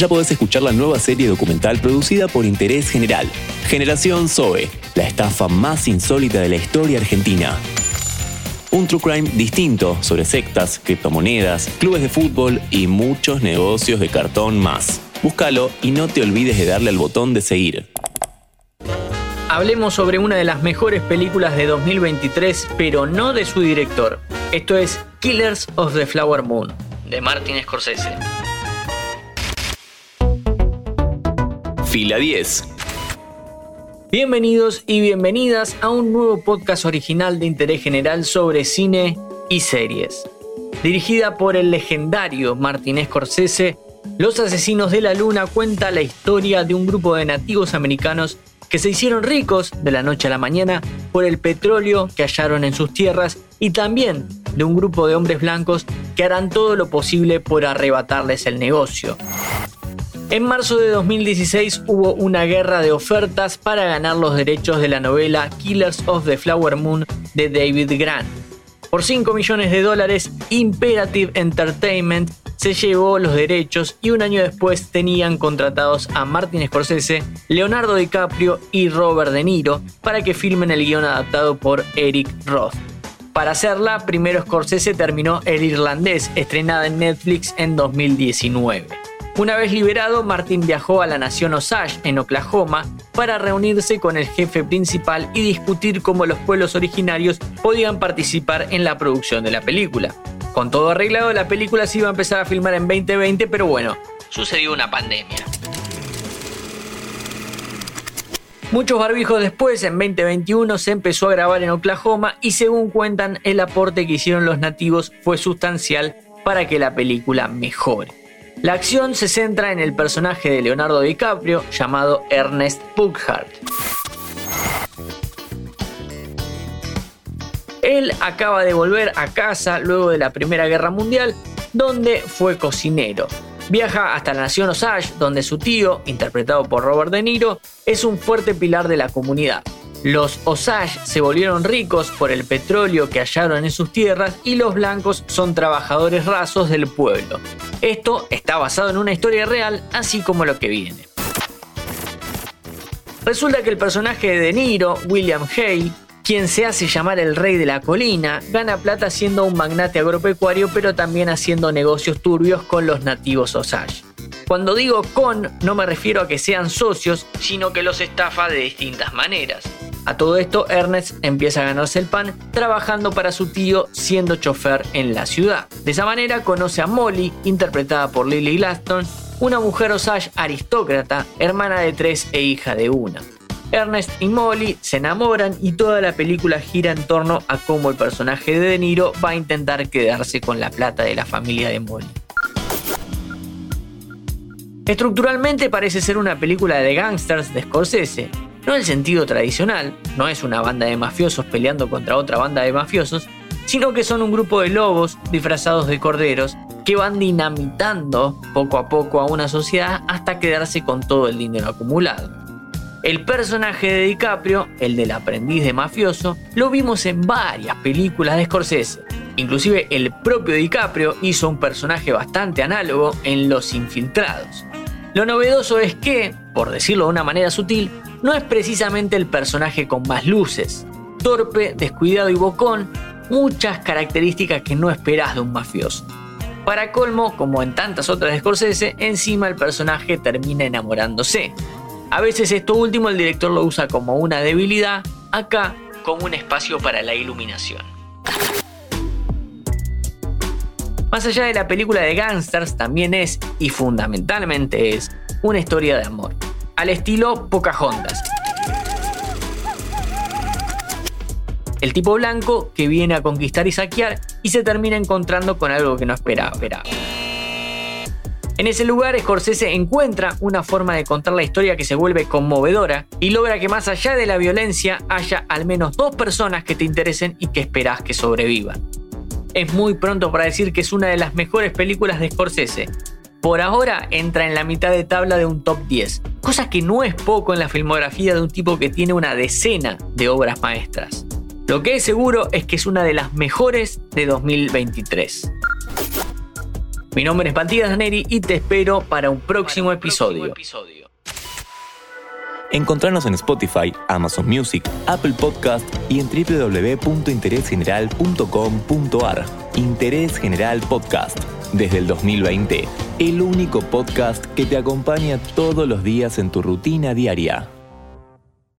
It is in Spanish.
ya podés escuchar la nueva serie documental producida por Interés General, Generación Zoe, la estafa más insólita de la historia argentina. Un true crime distinto sobre sectas, criptomonedas, clubes de fútbol y muchos negocios de cartón más. Búscalo y no te olvides de darle al botón de seguir. Hablemos sobre una de las mejores películas de 2023, pero no de su director. Esto es Killers of the Flower Moon, de Martin Scorsese. Fila 10. Bienvenidos y bienvenidas a un nuevo podcast original de interés general sobre cine y series. Dirigida por el legendario Martin Scorsese, Los Asesinos de la Luna cuenta la historia de un grupo de nativos americanos que se hicieron ricos de la noche a la mañana por el petróleo que hallaron en sus tierras y también de un grupo de hombres blancos que harán todo lo posible por arrebatarles el negocio. En marzo de 2016 hubo una guerra de ofertas para ganar los derechos de la novela Killers of the Flower Moon de David Grant. Por 5 millones de dólares, Imperative Entertainment se llevó los derechos y un año después tenían contratados a Martin Scorsese, Leonardo DiCaprio y Robert De Niro para que filmen el guion adaptado por Eric Roth. Para hacerla, primero Scorsese terminó El Irlandés, estrenada en Netflix en 2019. Una vez liberado, Martin viajó a la nación Osage, en Oklahoma, para reunirse con el jefe principal y discutir cómo los pueblos originarios podían participar en la producción de la película. Con todo arreglado, la película se iba a empezar a filmar en 2020, pero bueno, sucedió una pandemia. Muchos barbijos después, en 2021, se empezó a grabar en Oklahoma y según cuentan, el aporte que hicieron los nativos fue sustancial para que la película mejore. La acción se centra en el personaje de Leonardo DiCaprio llamado Ernest Pughart. Él acaba de volver a casa luego de la Primera Guerra Mundial, donde fue cocinero. Viaja hasta la nación Osage, donde su tío, interpretado por Robert De Niro, es un fuerte pilar de la comunidad. Los Osage se volvieron ricos por el petróleo que hallaron en sus tierras y los blancos son trabajadores rasos del pueblo. Esto está basado en una historia real, así como lo que viene. Resulta que el personaje de De Niro, William Hay, quien se hace llamar el rey de la colina, gana plata siendo un magnate agropecuario, pero también haciendo negocios turbios con los nativos Osage. Cuando digo con, no me refiero a que sean socios, sino que los estafa de distintas maneras. A todo esto, Ernest empieza a ganarse el pan trabajando para su tío siendo chofer en la ciudad. De esa manera conoce a Molly, interpretada por Lily Glaston, una mujer Osage aristócrata, hermana de tres e hija de una. Ernest y Molly se enamoran y toda la película gira en torno a cómo el personaje de De Niro va a intentar quedarse con la plata de la familia de Molly. Estructuralmente parece ser una película de gangsters de Scorsese, no en el sentido tradicional, no es una banda de mafiosos peleando contra otra banda de mafiosos, sino que son un grupo de lobos disfrazados de corderos que van dinamitando poco a poco a una sociedad hasta quedarse con todo el dinero acumulado. El personaje de DiCaprio, el del aprendiz de mafioso, lo vimos en varias películas de Scorsese. Inclusive el propio DiCaprio hizo un personaje bastante análogo en Los Infiltrados. Lo novedoso es que, por decirlo de una manera sutil, no es precisamente el personaje con más luces. Torpe, descuidado y bocón, muchas características que no esperás de un mafioso. Para colmo, como en tantas otras de Scorsese, encima el personaje termina enamorándose. A veces esto último el director lo usa como una debilidad, acá como un espacio para la iluminación. Más allá de la película de gangsters, también es, y fundamentalmente es, una historia de amor al estilo Pocahontas. El tipo blanco que viene a conquistar y saquear y se termina encontrando con algo que no esperaba. En ese lugar, Scorsese encuentra una forma de contar la historia que se vuelve conmovedora y logra que más allá de la violencia haya al menos dos personas que te interesen y que esperás que sobrevivan. Es muy pronto para decir que es una de las mejores películas de Scorsese, por ahora entra en la mitad de tabla de un top 10, cosa que no es poco en la filmografía de un tipo que tiene una decena de obras maestras. Lo que es seguro es que es una de las mejores de 2023. Mi nombre es Matías Daneri y te espero para un próximo, episodio. Encontrarnos en Spotify, Amazon Music, Apple Podcast y en www.interesgeneral.com.ar. Interés General Podcast. Desde el 2020, el único podcast que te acompaña todos los días en tu rutina diaria.